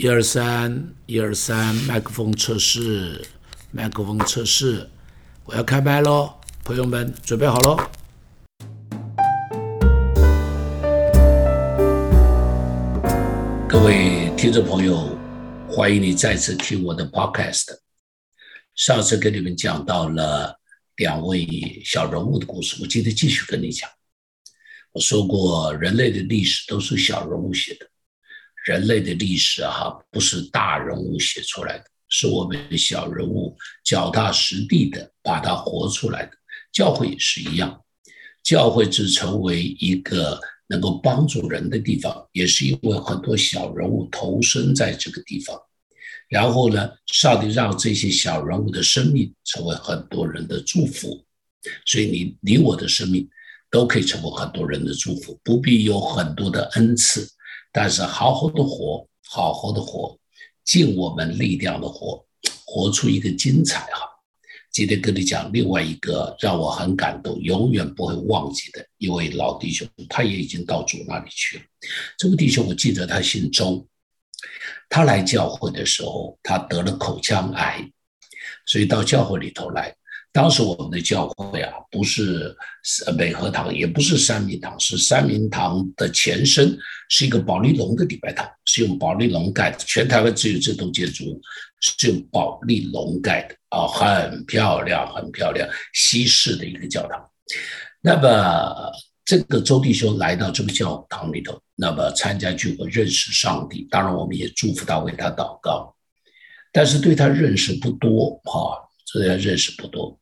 一二三，一二三，麦克风测试，麦克风测试，我要开麦喽，朋友们准备好喽。各位听众朋友，欢迎你再次听我的 podcast。上次跟你们讲到了两位小人物的故事，我今天继续跟你讲。我说过，人类的历史都是小人物写的。人类的历史哈，不是大人物写出来的，是我们小人物脚踏实地的把它活出来的。教会也是一样，教会只成为一个能够帮助人的地方，也是因为很多小人物投身在这个地方。然后呢，上帝让这些小人物的生命成为很多人的祝福，所以你你我的生命都可以成为很多人的祝福，不必有很多的恩赐。但是好好的活，好好的活，尽我们力量的活，活出一个精彩哈！今天跟你讲另外一个让我很感动、永远不会忘记的一位老弟兄，他也已经到主那里去了。这个弟兄我记得他姓周，他来教会的时候，他得了口腔癌，所以到教会里头来。当时我们的教会啊，不是美和堂，也不是三明堂，是三明堂的前身，是一个保利龙的礼拜堂，是用保利龙盖的。全台湾只有这栋建筑是用保利龙盖的啊，很漂亮，很漂亮，西式的一个教堂。那么这个周弟兄来到这个教堂里头，那么参加聚会，认识上帝。当然，我们也祝福他，为他祷告，但是对他认识不多哈，这人认识不多。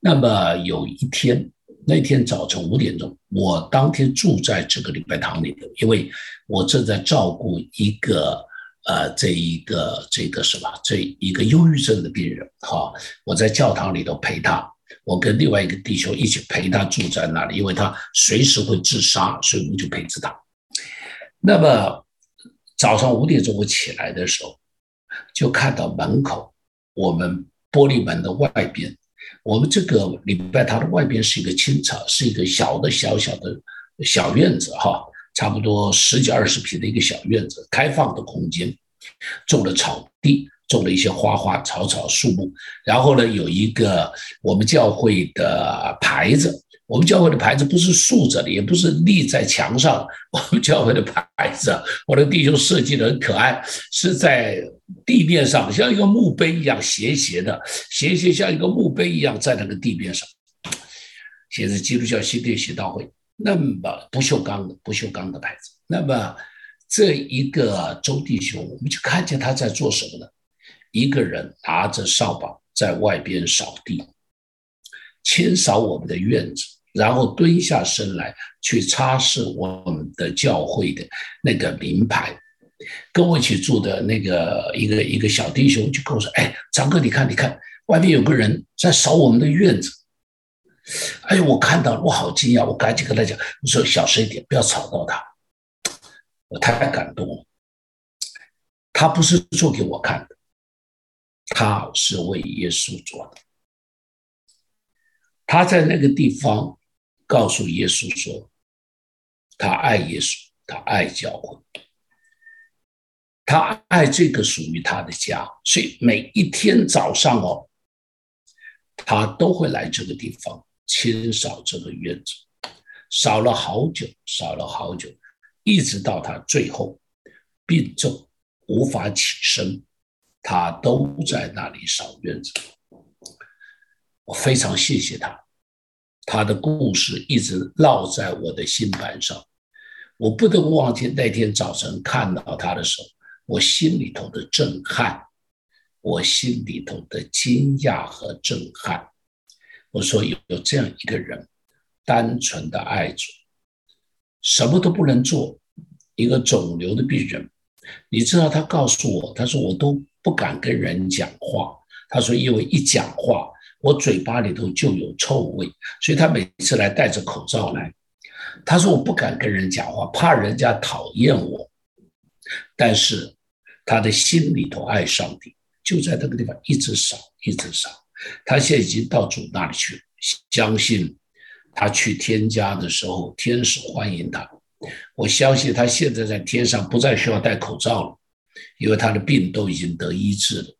那么有一天，那天早晨五点钟，我当天住在这个礼拜堂里头，因为我正在照顾一个呃，这一个这个什么，这一个忧郁症的病人哈。我在教堂里头陪他，我跟另外一个弟兄一起陪他住在那里，因为他随时会自杀，所以我们就陪着他。那么早上五点钟我起来的时候，就看到门口我们玻璃门的外边。我们这个礼拜堂的外边是一个青草，是一个小的小小的小院子哈，差不多十几二十平的一个小院子，开放的空间，种了草地，种了一些花花草草树木，然后呢，有一个我们教会的牌子。我们教会的牌子不是竖着的，也不是立在墙上。我们教会的牌子，我的弟兄设计的很可爱，是在地面上，像一个墓碑一样斜斜的，斜斜像一个墓碑一样在那个地面上，写着基督教新店协道会。那么不锈钢的不锈钢的牌子。那么这一个周弟兄，我们就看见他在做什么呢？一个人拿着扫把在外边扫地。清扫我们的院子，然后蹲下身来去擦拭我们的教会的那个名牌。跟我一起住的那个一个一个小弟兄就跟我说：“哎，张哥，你看，你看，外面有个人在扫我们的院子。”哎呦，我看到了，我好惊讶，我赶紧跟他讲：“我说小声一点，不要吵到他。”我太感动了。他不是做给我看的，他是为耶稣做的。他在那个地方告诉耶稣说：“他爱耶稣，他爱教会，他爱这个属于他的家。所以每一天早上哦，他都会来这个地方清扫这个院子，扫了好久，扫了好久，一直到他最后病重无法起身，他都在那里扫院子。”我非常谢谢他，他的故事一直烙在我的心板上。我不能忘记那天早晨看到他的时候，我心里头的震撼，我心里头的惊讶和震撼。我说有有这样一个人，单纯的爱主，什么都不能做，一个肿瘤的病人。你知道他告诉我，他说我都不敢跟人讲话。他说因为一讲话。我嘴巴里头就有臭味，所以他每次来戴着口罩来。他说我不敢跟人讲话，怕人家讨厌我。但是他的心里头爱上帝，就在那个地方一直扫，一直扫。他现在已经到主那里去了，相信他去天家的时候，天使欢迎他。我相信他现在在天上不再需要戴口罩了，因为他的病都已经得医治了。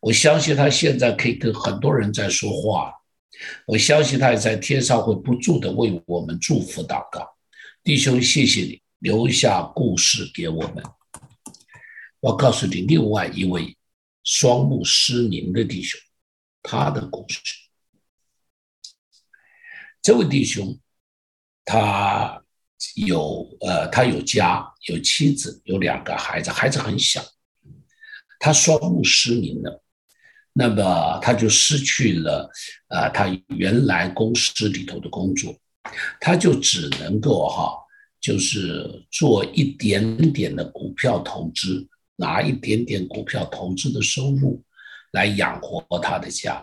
我相信他现在可以跟很多人在说话。我相信他也在天上会不住的为我们祝福祷告。弟兄，谢谢你留下故事给我们。我告诉你，另外一位双目失明的弟兄，他的故事。这位弟兄，他有呃，他有家，有妻子，有两个孩子，孩子很小。他双目失明了，那么他就失去了啊，他原来公司里头的工作，他就只能够哈，就是做一点点的股票投资。拿一点点股票投资的收入来养活他的家。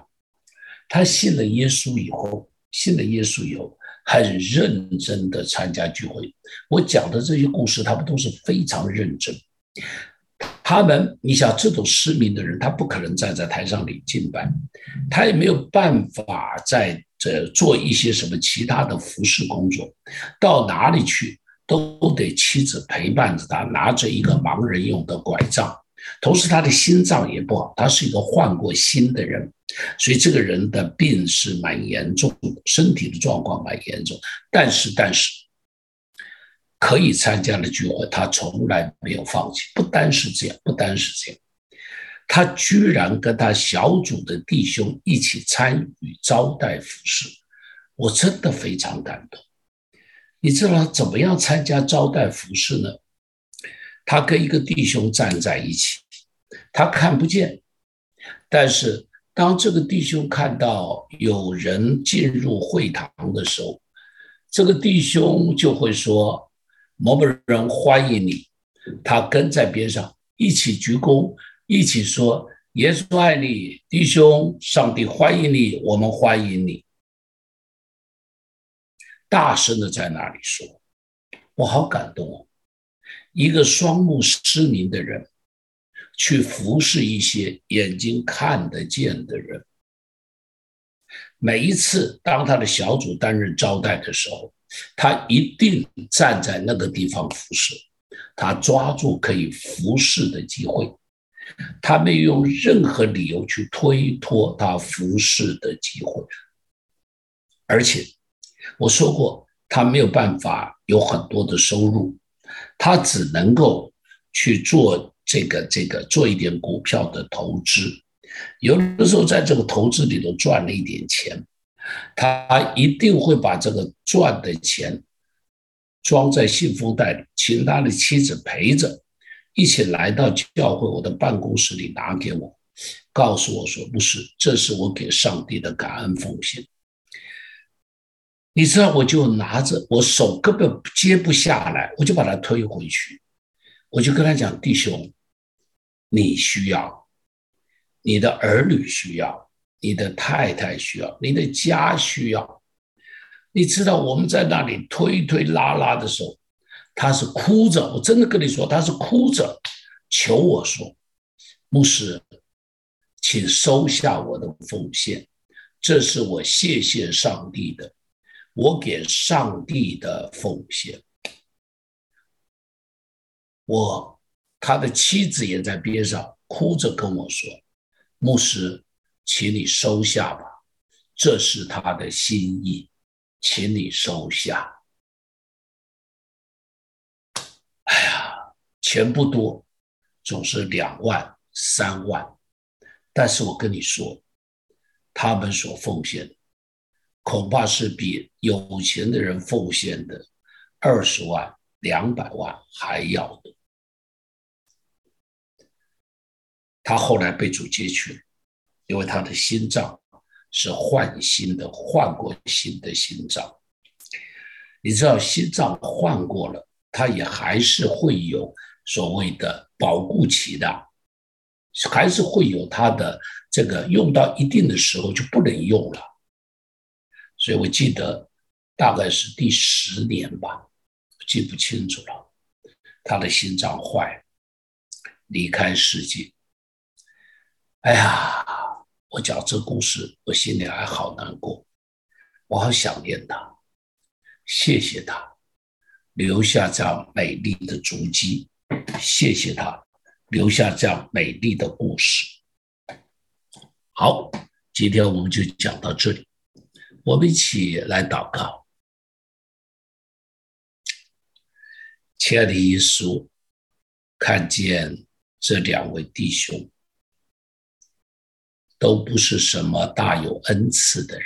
他信了耶稣以后，信了耶稣以后，很认真的参加聚会。我讲的这些故事，他们都是非常认真。他们，你想，这种失明的人，他不可能站在台上里敬拜，他也没有办法在这做一些什么其他的服饰工作，到哪里去？都得妻子陪伴着他，拿着一个盲人用的拐杖，同时他的心脏也不好，他是一个换过心的人，所以这个人的病是蛮严重的，身体的状况蛮严重。但是，但是可以参加的聚会，他从来没有放弃。不单是这样，不单是这样，他居然跟他小组的弟兄一起参与招待服饰，我真的非常感动。你知道怎么样参加招待服饰呢？他跟一个弟兄站在一起，他看不见，但是当这个弟兄看到有人进入会堂的时候，这个弟兄就会说：“某某人欢迎你。”他跟在边上一起鞠躬，一起说：“耶稣爱你，弟兄，上帝欢迎你，我们欢迎你。”大声的在那里说：“我好感动哦！一个双目失明的人，去服侍一些眼睛看得见的人。每一次当他的小组担任招待的时候，他一定站在那个地方服侍。他抓住可以服侍的机会，他没有用任何理由去推脱他服侍的机会，而且。”我说过，他没有办法有很多的收入，他只能够去做这个这个做一点股票的投资。有的时候在这个投资里头赚了一点钱，他一定会把这个赚的钱装在信封袋里，请他的妻子陪着，一起来到教会我的办公室里拿给我，告诉我说：“不是，这是我给上帝的感恩奉献。”你知道，我就拿着，我手根本接不下来，我就把它推回去，我就跟他讲：“弟兄，你需要，你的儿女需要，你的太太需要，你的家需要。”你知道，我们在那里推推拉拉的时候，他是哭着，我真的跟你说，他是哭着求我说：“牧师，请收下我的奉献，这是我谢谢上帝的。”我给上帝的奉献，我他的妻子也在边上哭着跟我说：“牧师，请你收下吧，这是他的心意，请你收下。”哎呀，钱不多，总是两万、三万，但是我跟你说，他们所奉献的。恐怕是比有钱的人奉献的二十万、两百万还要多。他后来被主接去了，因为他的心脏是换心的，换过新的心脏。你知道，心脏换过了，他也还是会有所谓的保护期的，还是会有他的这个用到一定的时候就不能用了。所以我记得大概是第十年吧，记不清楚了。他的心脏坏，离开世界。哎呀，我讲这故事，我心里还好难过，我好想念他，谢谢他留下这样美丽的足迹，谢谢他留下这样美丽的故事。好，今天我们就讲到这里，我们一起来祷告。亲爱的耶稣，看见这两位弟兄都不是什么大有恩赐的人，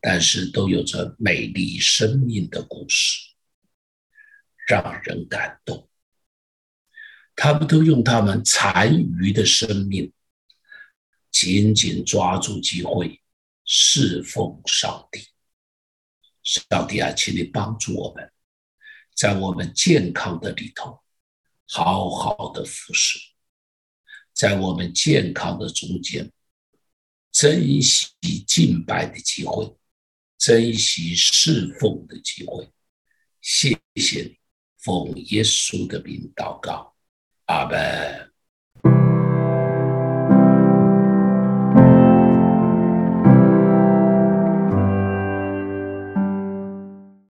但是都有着美丽生命的故事，让人感动。他们都用他们残余的生命，紧紧抓住机会，侍奉上帝。上帝啊，请你帮助我们。在我们健康的里头，好好的服侍；在我们健康的中间，珍惜敬拜的机会，珍惜侍奉的机会。谢谢你，奉耶稣的名祷告，阿门。